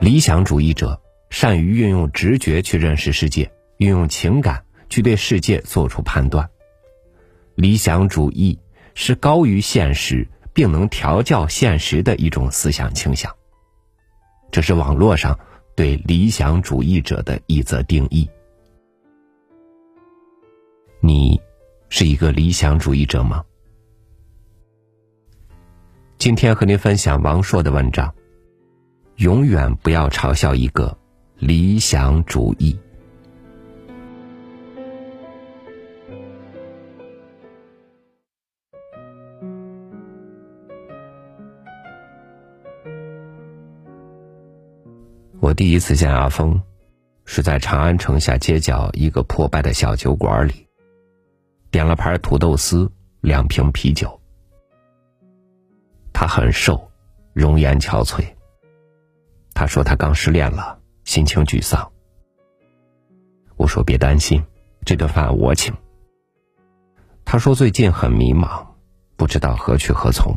理想主义者善于运用直觉去认识世界，运用情感去对世界做出判断。理想主义是高于现实并能调教现实的一种思想倾向。这是网络上对理想主义者的一则定义。你是一个理想主义者吗？今天和您分享王朔的文章。永远不要嘲笑一个理想主义。我第一次见阿峰，是在长安城下街角一个破败的小酒馆里，点了盘土豆丝，两瓶啤酒。他很瘦，容颜憔悴。他说他刚失恋了，心情沮丧。我说别担心，这顿饭我请。他说最近很迷茫，不知道何去何从。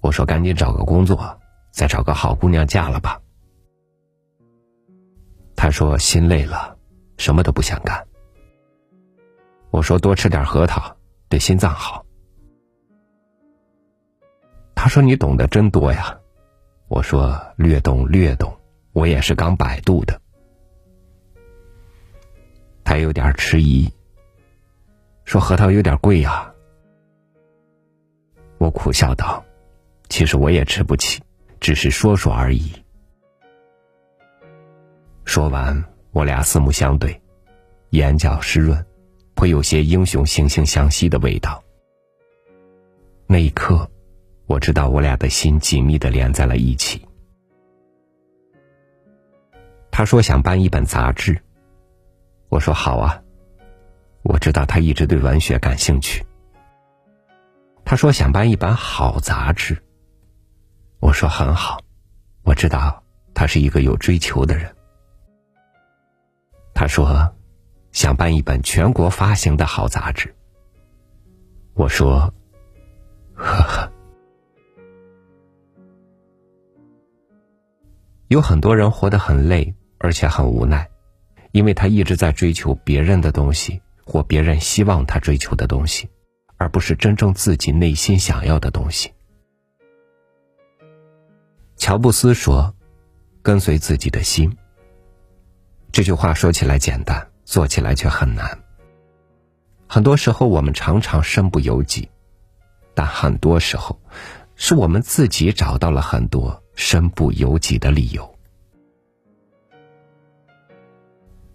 我说赶紧找个工作，再找个好姑娘嫁了吧。他说心累了，什么都不想干。我说多吃点核桃，对心脏好。他说你懂得真多呀。我说略懂略懂，我也是刚百度的。他有点迟疑，说核桃有点贵呀。我苦笑道：“其实我也吃不起，只是说说而已。”说完，我俩四目相对，眼角湿润，颇有些英雄惺惺相惜的味道。那一刻。我知道我俩的心紧密的连在了一起。他说想办一本杂志，我说好啊。我知道他一直对文学感兴趣。他说想办一本好杂志，我说很好。我知道他是一个有追求的人。他说想办一本全国发行的好杂志，我说呵呵。有很多人活得很累，而且很无奈，因为他一直在追求别人的东西或别人希望他追求的东西，而不是真正自己内心想要的东西。乔布斯说：“跟随自己的心。”这句话说起来简单，做起来却很难。很多时候，我们常常身不由己，但很多时候，是我们自己找到了很多。身不由己的理由，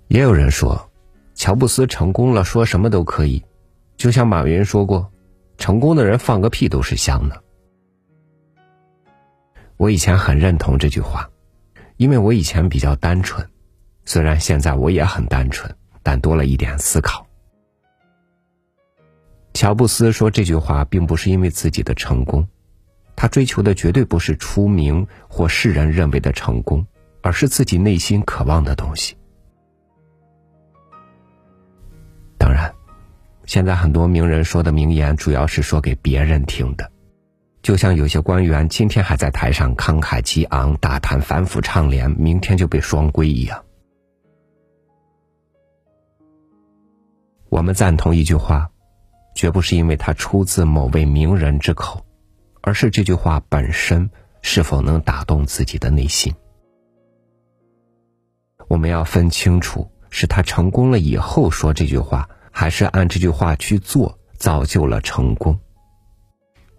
也有人说，乔布斯成功了，说什么都可以，就像马云说过，成功的人放个屁都是香的。我以前很认同这句话，因为我以前比较单纯，虽然现在我也很单纯，但多了一点思考。乔布斯说这句话，并不是因为自己的成功。他追求的绝对不是出名或世人认为的成功，而是自己内心渴望的东西。当然，现在很多名人说的名言主要是说给别人听的，就像有些官员今天还在台上慷慨激昂、大谈反腐倡廉，明天就被双规一样。我们赞同一句话，绝不是因为他出自某位名人之口。而是这句话本身是否能打动自己的内心？我们要分清楚，是他成功了以后说这句话，还是按这句话去做造就了成功？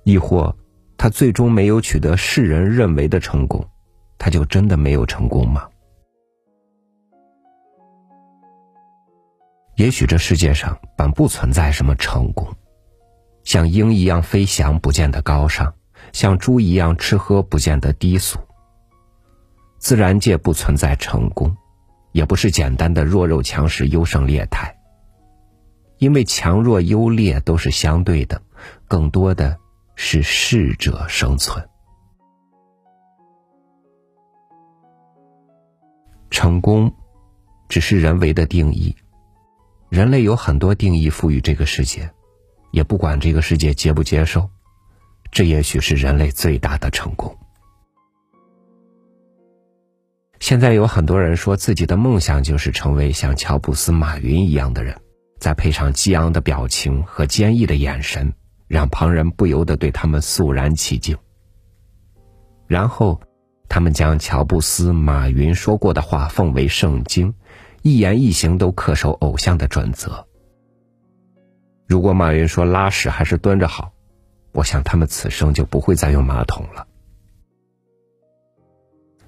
亦或他最终没有取得世人认为的成功，他就真的没有成功吗？也许这世界上本不存在什么成功。像鹰一样飞翔，不见得高尚；像猪一样吃喝，不见得低俗。自然界不存在成功，也不是简单的弱肉强食、优胜劣汰。因为强弱优劣都是相对的，更多的是适者生存。成功，只是人为的定义。人类有很多定义赋予这个世界。也不管这个世界接不接受，这也许是人类最大的成功。现在有很多人说自己的梦想就是成为像乔布斯、马云一样的人，再配上激昂的表情和坚毅的眼神，让旁人不由得对他们肃然起敬。然后，他们将乔布斯、马云说过的话奉为圣经，一言一行都恪守偶像的准则。如果马云说拉屎还是蹲着好，我想他们此生就不会再用马桶了。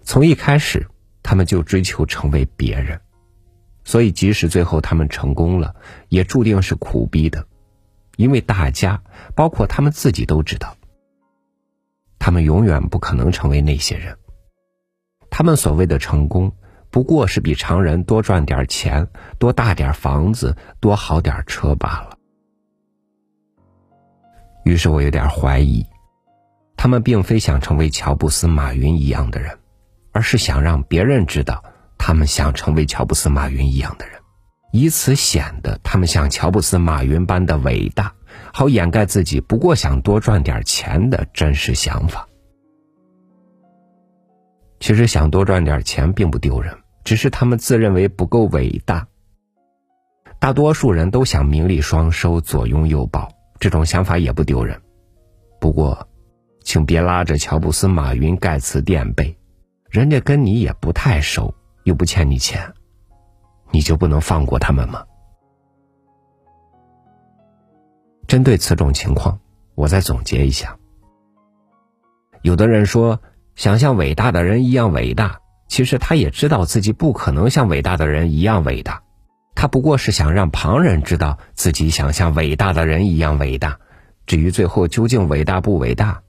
从一开始。他们就追求成为别人，所以即使最后他们成功了，也注定是苦逼的，因为大家，包括他们自己都知道，他们永远不可能成为那些人。他们所谓的成功，不过是比常人多赚点钱、多大点房子、多好点车罢了。于是我有点怀疑，他们并非想成为乔布斯、马云一样的人。而是想让别人知道，他们想成为乔布斯、马云一样的人，以此显得他们像乔布斯、马云般的伟大，好掩盖自己不过想多赚点钱的真实想法。其实想多赚点钱并不丢人，只是他们自认为不够伟大。大多数人都想名利双收、左拥右抱，这种想法也不丢人。不过，请别拉着乔布斯、马云、盖茨垫背。人家跟你也不太熟，又不欠你钱，你就不能放过他们吗？针对此种情况，我再总结一下：有的人说想像伟大的人一样伟大，其实他也知道自己不可能像伟大的人一样伟大，他不过是想让旁人知道自己想像伟大的人一样伟大。至于最后究竟伟大不伟大，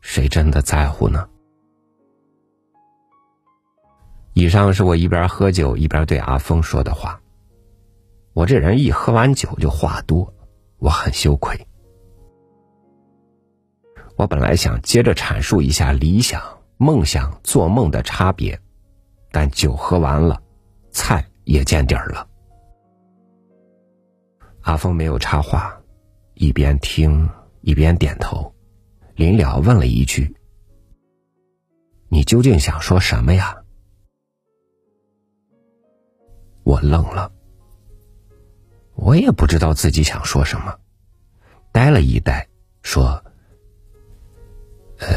谁真的在乎呢？以上是我一边喝酒一边对阿峰说的话。我这人一喝完酒就话多，我很羞愧。我本来想接着阐述一下理想、梦想、做梦的差别，但酒喝完了，菜也见底儿了。阿峰没有插话，一边听一边点头，临了问了一句：“你究竟想说什么呀？”我愣了，我也不知道自己想说什么，呆了一呆，说：“呃，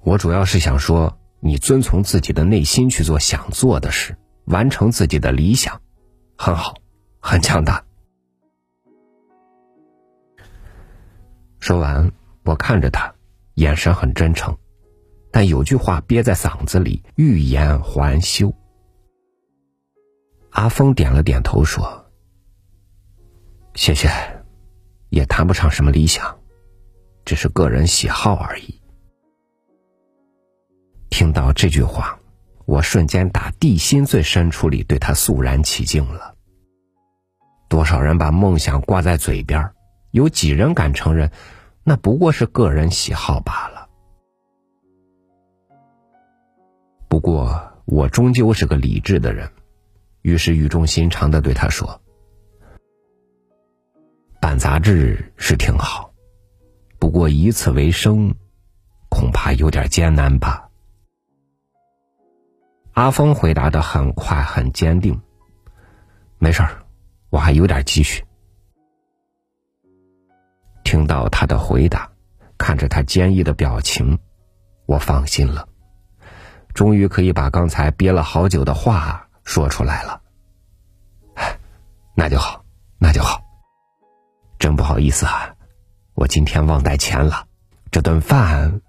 我主要是想说，你遵从自己的内心去做想做的事，完成自己的理想，很好，很强大。”说完，我看着他，眼神很真诚，但有句话憋在嗓子里，欲言还休。阿峰点了点头，说：“谢谢，也谈不上什么理想，只是个人喜好而已。”听到这句话，我瞬间打地心最深处里对他肃然起敬了。多少人把梦想挂在嘴边，有几人敢承认，那不过是个人喜好罢了？不过，我终究是个理智的人。于是语重心长的对他说：“办杂志是挺好，不过以此为生，恐怕有点艰难吧。”阿峰回答的很快很坚定：“没事儿，我还有点积蓄。”听到他的回答，看着他坚毅的表情，我放心了，终于可以把刚才憋了好久的话。说出来了，那就好，那就好。真不好意思啊，我今天忘带钱了，这顿饭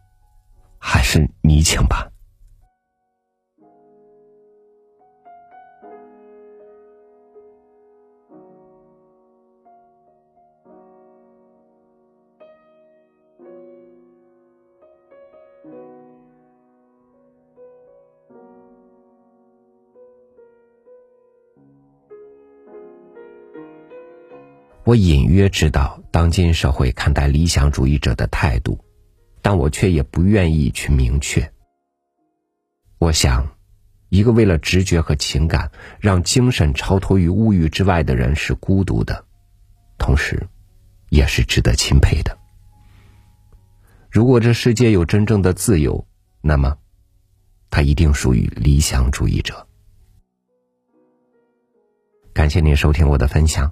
还是你请吧。我隐约知道当今社会看待理想主义者的态度，但我却也不愿意去明确。我想，一个为了直觉和情感让精神超脱于物欲之外的人是孤独的，同时，也是值得钦佩的。如果这世界有真正的自由，那么他一定属于理想主义者。感谢您收听我的分享，